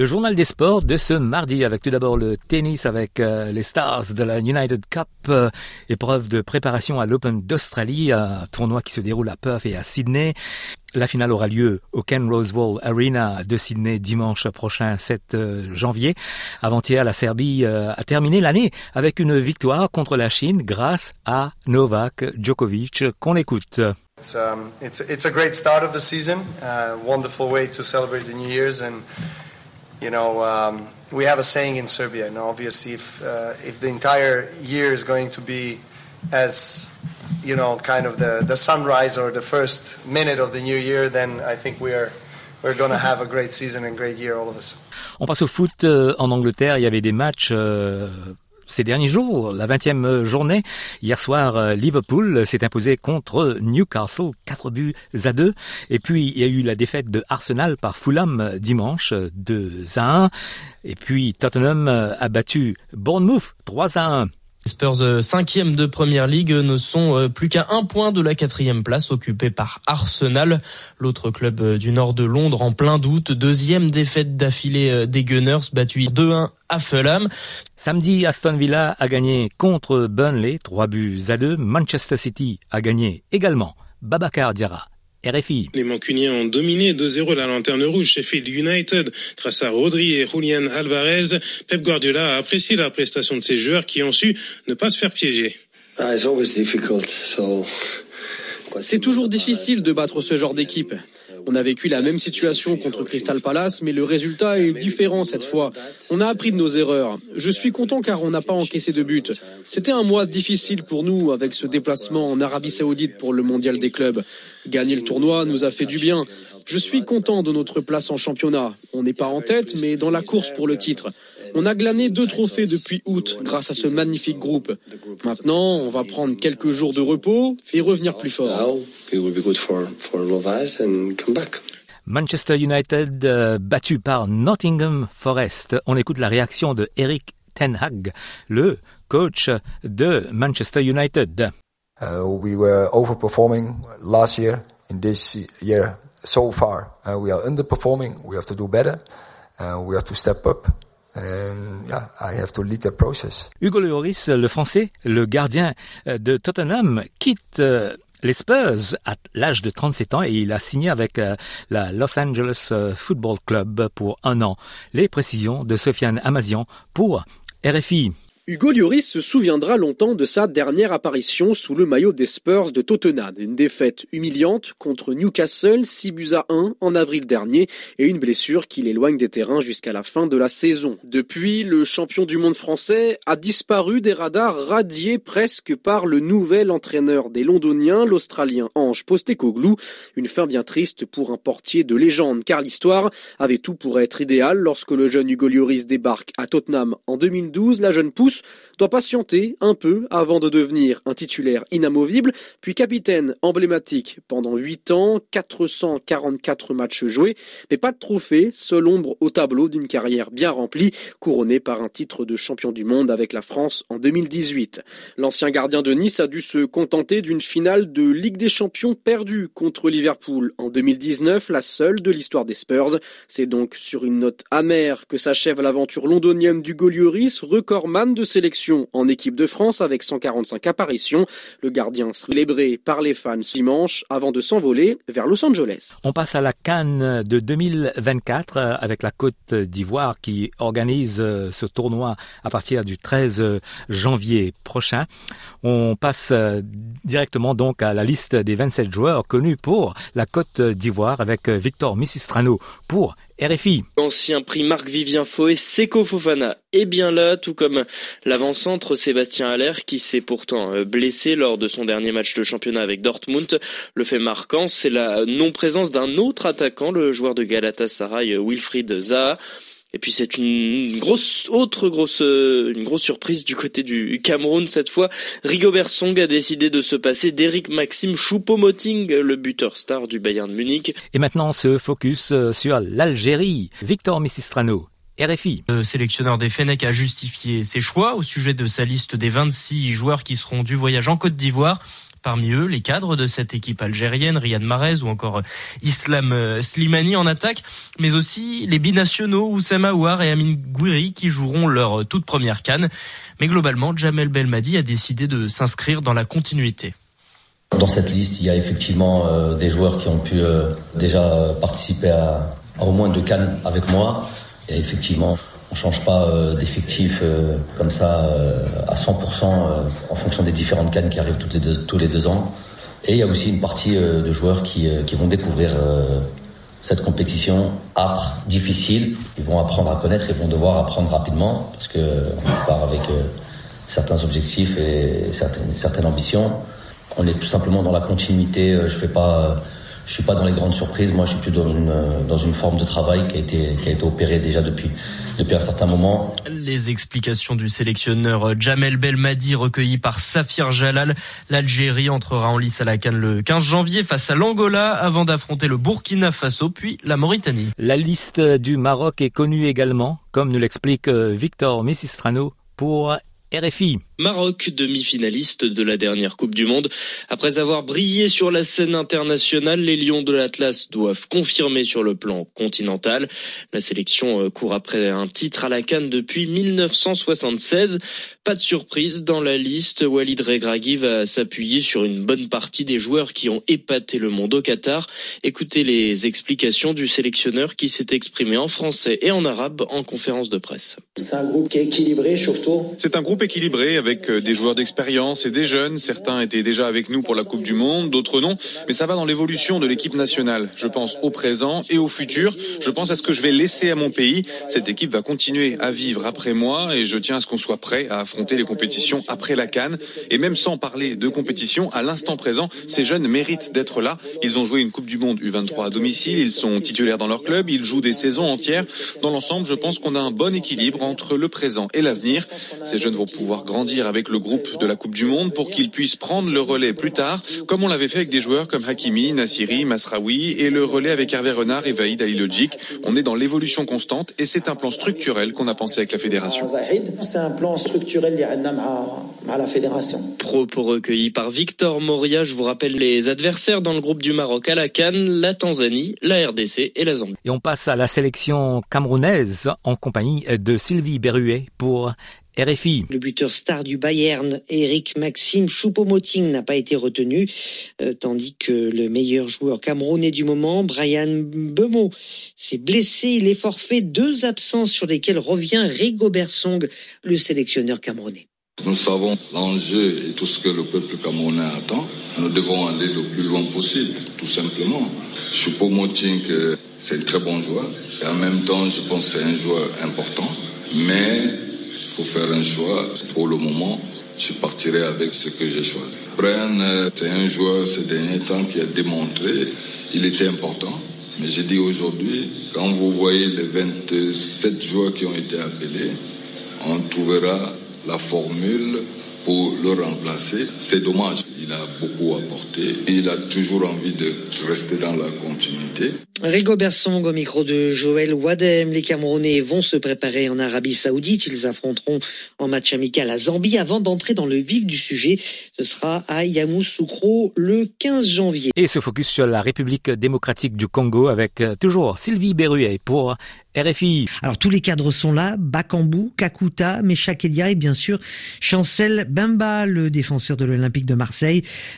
Le journal des sports de ce mardi avec tout d'abord le tennis avec euh, les Stars de la United Cup, euh, épreuve de préparation à l'Open d'Australie, un tournoi qui se déroule à Perth et à Sydney. La finale aura lieu au Ken Rosewall Arena de Sydney dimanche prochain 7 euh, janvier. Avant-hier, la Serbie a terminé l'année avec une victoire contre la Chine grâce à Novak Djokovic qu'on écoute. You know, um, we have a saying in Serbia, and obviously, if uh, if the entire year is going to be as you know, kind of the, the sunrise or the first minute of the new year, then I think we are we're going to have a great season and great year, all of us. On passe au foot euh, en Angleterre. Il y avait des matchs euh, ces derniers jours, la 20e journée. Hier soir, euh, Liverpool s'est imposé contre Newcastle, 4 buts à 2. Et puis, il y a eu la défaite de Arsenal par Fulham dimanche, 2 à 1. Et puis, Tottenham a battu Bournemouth, 3 à 1. Les Spurs euh, cinquième de Première Ligue ne sont euh, plus qu'à un point de la quatrième place occupée par Arsenal, l'autre club euh, du nord de Londres en plein doute. Deuxième défaite d'affilée des Gunners, battu 2-1 à Fulham. Samedi, Aston Villa a gagné contre Burnley, 3 buts à 2. Manchester City a gagné également. Babacar Diarra RFI. Les Mancuniens ont dominé 2-0 la lanterne rouge Sheffield United grâce à Rodri et Julian Alvarez. Pep Guardiola a apprécié la prestation de ses joueurs qui ont su ne pas se faire piéger. Ah, C'est toujours difficile de battre ce genre d'équipe. On a vécu la même situation contre Crystal Palace, mais le résultat est différent cette fois. On a appris de nos erreurs. Je suis content car on n'a pas encaissé de but. C'était un mois difficile pour nous avec ce déplacement en Arabie Saoudite pour le mondial des clubs. Gagner le tournoi nous a fait du bien. Je suis content de notre place en championnat. On n'est pas en tête, mais dans la course pour le titre. On a glané deux trophées depuis août grâce à ce magnifique groupe. Maintenant, on va prendre quelques jours de repos et revenir plus fort. Manchester United euh, battu par Nottingham Forest. On écoute la réaction de Eric Ten Hag, le coach de Manchester United. Uh, we were overperforming last year. In this year, so far, uh, we are underperforming. We have to do better. Uh, we have to step up. And yeah, I have to lead the process. Hugo Lloris, le français, le gardien euh, de Tottenham, quitte euh, les Spurs à l'âge de 37 ans et il a signé avec euh, la Los Angeles Football Club pour un an. Les précisions de Sofiane Amazian pour RFI. Hugo Lloris se souviendra longtemps de sa dernière apparition sous le maillot des Spurs de Tottenham. Une défaite humiliante contre Newcastle, 6 buts à 1 en avril dernier et une blessure qui l'éloigne des terrains jusqu'à la fin de la saison. Depuis, le champion du monde français a disparu des radars radiés presque par le nouvel entraîneur des Londoniens, l'Australien Ange Postecoglou. Une fin bien triste pour un portier de légende car l'histoire avait tout pour être idéale lorsque le jeune Hugo Lloris débarque à Tottenham en 2012. La jeune pousse doit patienter un peu avant de devenir un titulaire inamovible, puis capitaine emblématique pendant 8 ans, 444 matchs joués, mais pas de trophée, seule ombre au tableau d'une carrière bien remplie, couronnée par un titre de champion du monde avec la France en 2018. L'ancien gardien de Nice a dû se contenter d'une finale de Ligue des Champions perdue contre Liverpool en 2019, la seule de l'histoire des Spurs. C'est donc sur une note amère que s'achève l'aventure londonienne du Golioris, recordman de sélection en équipe de France avec 145 apparitions. Le gardien célébré par les fans dimanche avant de s'envoler vers Los Angeles. On passe à la Cannes de 2024 euh, avec la Côte d'Ivoire qui organise euh, ce tournoi à partir du 13 janvier prochain. On passe euh, directement donc à la liste des 27 joueurs connus pour la Côte d'Ivoire avec Victor Missistrano pour RFI. Ancien prix Marc-Vivien Foé, Seko Fofana est bien là, tout comme l'avant-centre Sébastien Haller qui s'est pourtant euh, blessé lors de son dernier match de championnat avec Dortmund. Le fait marquant, c'est la non-présence d'un autre attaquant, le joueur de Galatasaray Wilfried Zaha. Et puis c'est une grosse autre grosse euh, une grosse surprise du côté du Cameroun cette fois. Rigobert Song a décidé de se passer d'Eric Maxime Choupo-Moting, le buteur star du Bayern Munich. Et maintenant on se focus euh, sur l'Algérie. Victor Missistrano. RFI. Le sélectionneur des Fennecs a justifié ses choix au sujet de sa liste des 26 joueurs qui seront du voyage en Côte d'Ivoire. Parmi eux, les cadres de cette équipe algérienne, Riyad Mahrez ou encore Islam euh, Slimani en attaque, mais aussi les binationaux Oussama Aouar et Amin Gouiri qui joueront leur toute première canne. Mais globalement, Jamel Belmadi a décidé de s'inscrire dans la continuité. Dans cette liste, il y a effectivement euh, des joueurs qui ont pu euh, déjà participer à, à, au moins deux cannes avec moi. Et effectivement, on change pas euh, d'effectif euh, comme ça euh, à 100% en fonction des différentes cannes qui arrivent les deux, tous les deux ans. Et il y a aussi une partie de joueurs qui, qui vont découvrir cette compétition âpre, difficile. Ils vont apprendre à connaître et vont devoir apprendre rapidement parce que on part avec certains objectifs et certaines, certaines ambitions. On est tout simplement dans la continuité. Je fais pas je suis pas dans les grandes surprises. Moi, je suis plus dans une, dans une forme de travail qui a été, qui a été opérée déjà depuis, depuis un certain moment. Les explications du sélectionneur Jamel Belmadi recueillies par Safir Jalal. L'Algérie entrera en lice à la Cannes le 15 janvier face à l'Angola avant d'affronter le Burkina Faso puis la Mauritanie. La liste du Maroc est connue également, comme nous l'explique Victor Messistrano pour RFI. Maroc, demi-finaliste de la dernière Coupe du Monde. Après avoir brillé sur la scène internationale, les Lions de l'Atlas doivent confirmer sur le plan continental. La sélection euh, court après un titre à la Cannes depuis 1976. Pas de surprise dans la liste. Walid Regragui va s'appuyer sur une bonne partie des joueurs qui ont épaté le monde au Qatar. Écoutez les explications du sélectionneur qui s'est exprimé en français et en arabe en conférence de presse. C'est un groupe qui est équilibré, Chauvetot C'est un groupe équilibré avec des joueurs d'expérience et des jeunes. Certains étaient déjà avec nous pour la Coupe du Monde, d'autres non. Mais ça va dans l'évolution de l'équipe nationale. Je pense au présent et au futur. Je pense à ce que je vais laisser à mon pays. Cette équipe va continuer à vivre après moi et je tiens à ce qu'on soit prêt à affronter les compétitions après la Cannes. Et même sans parler de compétition, à l'instant présent, ces jeunes méritent d'être là. Ils ont joué une Coupe du Monde U23 à domicile. Ils sont titulaires dans leur club. Ils jouent des saisons entières. Dans l'ensemble, je pense qu'on a un bon équilibre entre le présent et l'avenir. Ces jeunes vont pouvoir grandir avec le groupe de la Coupe du Monde pour qu'ils puissent prendre le relais plus tard, comme on l'avait fait avec des joueurs comme Hakimi, Nassiri, Masraoui et le relais avec Hervé Renard et Vaïd Alilogic. On est dans l'évolution constante et c'est un plan structurel qu'on a pensé avec la fédération. C'est un plan structurel à la fédération. Propos recueillis par Victor Moria. Je vous rappelle les adversaires dans le groupe du Maroc à la Cannes, la Tanzanie, la RDC et la Zambie. Et on passe à la sélection camerounaise en compagnie de Sylvie Berruet pour RFI. Le buteur star du Bayern, Eric Maxime Choupo-Moting, n'a pas été retenu, euh, tandis que le meilleur joueur camerounais du moment, Brian Bemo, s'est blessé. Il est forfait. Deux absences sur lesquelles revient Rigobert Song, le sélectionneur camerounais. Nous savons l'enjeu et tout ce que le peuple camerounais attend. Nous devons aller le plus loin possible, tout simplement. Choupo-Moting, c'est un très bon joueur. Et en même temps, je pense que c'est un joueur important. Mais faut faire un choix. Pour le moment, je partirai avec ce que j'ai choisi. Brian, c'est un joueur ces derniers temps qui a démontré il était important. Mais j'ai dit aujourd'hui, quand vous voyez les 27 joueurs qui ont été appelés, on trouvera la formule pour le remplacer. C'est dommage, il a beaucoup apporté. Il a toujours envie de rester dans la continuité. Rigobert Song au micro de Joël Wadem. Les Camerounais vont se préparer en Arabie Saoudite. Ils affronteront en match amical la Zambie avant d'entrer dans le vif du sujet. Ce sera à Yamoussoukro le 15 janvier. Et se focus sur la République démocratique du Congo avec toujours Sylvie Berruet pour RFI. Alors tous les cadres sont là, Bakambu, Kakuta, Meshak Elia et bien sûr Chancel Bemba, le défenseur de l'Olympique de Marseille.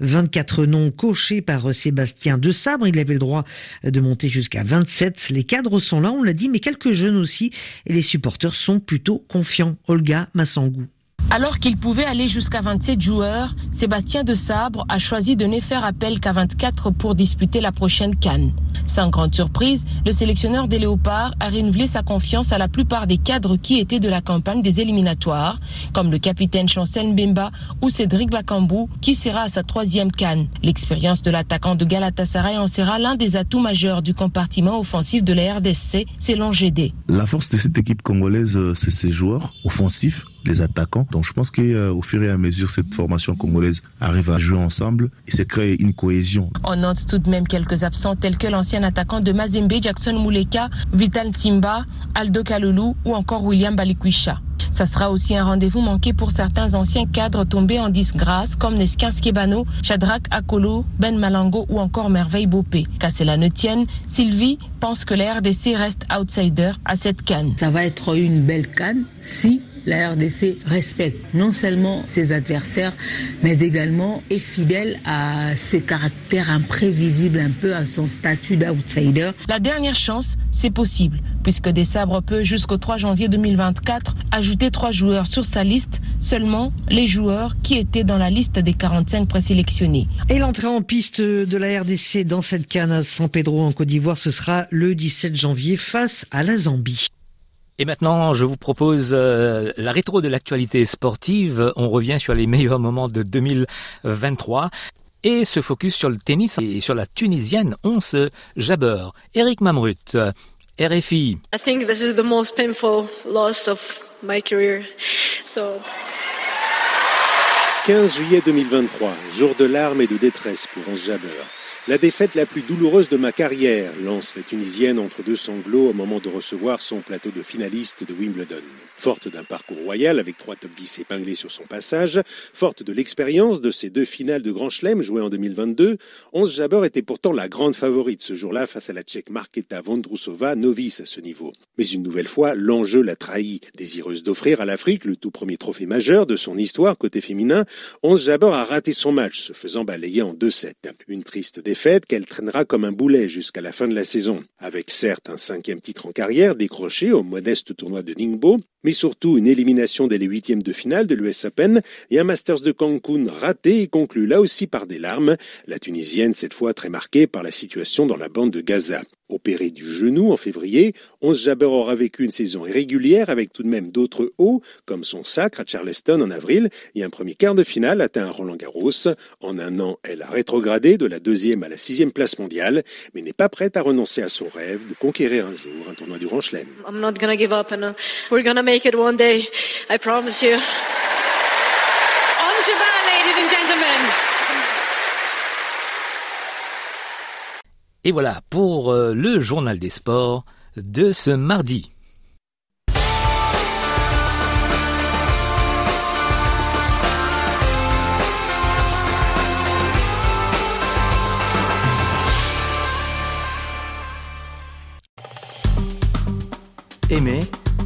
24 noms cochés par Sébastien De Sabre, il avait le droit de monter jusqu'à 27. Les cadres sont là, on l'a dit, mais quelques jeunes aussi et les supporters sont plutôt confiants. Olga Massangou. Alors qu'il pouvait aller jusqu'à 27 joueurs, Sébastien de Sabre a choisi de ne faire appel qu'à 24 pour disputer la prochaine Cannes. Sans grande surprise, le sélectionneur des Léopards a renouvelé sa confiance à la plupart des cadres qui étaient de la campagne des éliminatoires, comme le capitaine Chancel Mbemba ou Cédric Bakambou, qui sera à sa troisième Cannes. L'expérience de l'attaquant de Galatasaray en sera l'un des atouts majeurs du compartiment offensif de la RDC, selon GD. La force de cette équipe congolaise, euh, c'est ses joueurs offensifs les attaquants. Donc je pense qu'au euh, fur et à mesure, cette formation congolaise arrive à jouer ensemble et c'est créer une cohésion. On note tout de même quelques absents tels que l'ancien attaquant de Mazembe, Jackson Mouleka, Vital Timba, Aldo Kalulu ou encore William Balikwisha. Ça sera aussi un rendez-vous manqué pour certains anciens cadres tombés en disgrâce comme Neskin Skebano, Shadrach Akolo, Ben Malango ou encore Merveille Bopé. Qu'à cela ne tienne, Sylvie pense que la RDC reste outsider à cette canne. Ça va être une belle canne si la RDC respecte non seulement ses adversaires, mais également est fidèle à ce caractère imprévisible, un peu à son statut d'outsider. La dernière chance, c'est possible, puisque Des Sabres peut jusqu'au 3 janvier 2024 ajouter trois joueurs sur sa liste, seulement les joueurs qui étaient dans la liste des 45 présélectionnés. Et l'entrée en piste de la RDC dans cette canne à San Pedro en Côte d'Ivoire, ce sera le 17 janvier face à la Zambie. Et maintenant, je vous propose euh, la rétro de l'actualité sportive. On revient sur les meilleurs moments de 2023 et se focus sur le tennis et sur la Tunisienne Once Jabber. Eric Mamrut, RFI. I think this is the most painful loss of my career. So 15 juillet 2023, jour de larmes et de détresse pour Once Jabber. La défaite la plus douloureuse de ma carrière, lance la Tunisienne entre deux sanglots au moment de recevoir son plateau de finaliste de Wimbledon. Forte d'un parcours royal avec trois top 10 épinglés sur son passage, forte de l'expérience de ses deux finales de Grand Chelem jouées en 2022, Onze Jabber était pourtant la grande favorite ce jour-là face à la Tchèque Marketa Vondrousova, novice à ce niveau. Mais une nouvelle fois, l'enjeu l'a trahi. Désireuse d'offrir à l'Afrique le tout premier trophée majeur de son histoire côté féminin, Onze Jabber a raté son match, se faisant balayer en 2-7. Une triste défaite fait qu'elle traînera comme un boulet jusqu'à la fin de la saison, avec certes un cinquième titre en carrière décroché au modeste tournoi de Ningbo, mais surtout une élimination dès les huitièmes de finale de l'US Open et un Masters de Cancun raté et conclu là aussi par des larmes, la Tunisienne cette fois très marquée par la situation dans la bande de Gaza. Opérée du genou en février, Onze Jabber aura vécu une saison irrégulière avec tout de même d'autres hauts, comme son sacre à Charleston en avril et un premier quart de finale atteint à Roland Garros. En un an, elle a rétrogradé de la deuxième à la sixième place mondiale, mais n'est pas prête à renoncer à son rêve de conquérir un jour un tournoi du Grand Chelem. I'm not gonna give up and we're gonna make it one day. I promise you. On ladies and gentlemen. Et voilà pour euh, le journal des sports de ce mardi. Aimez,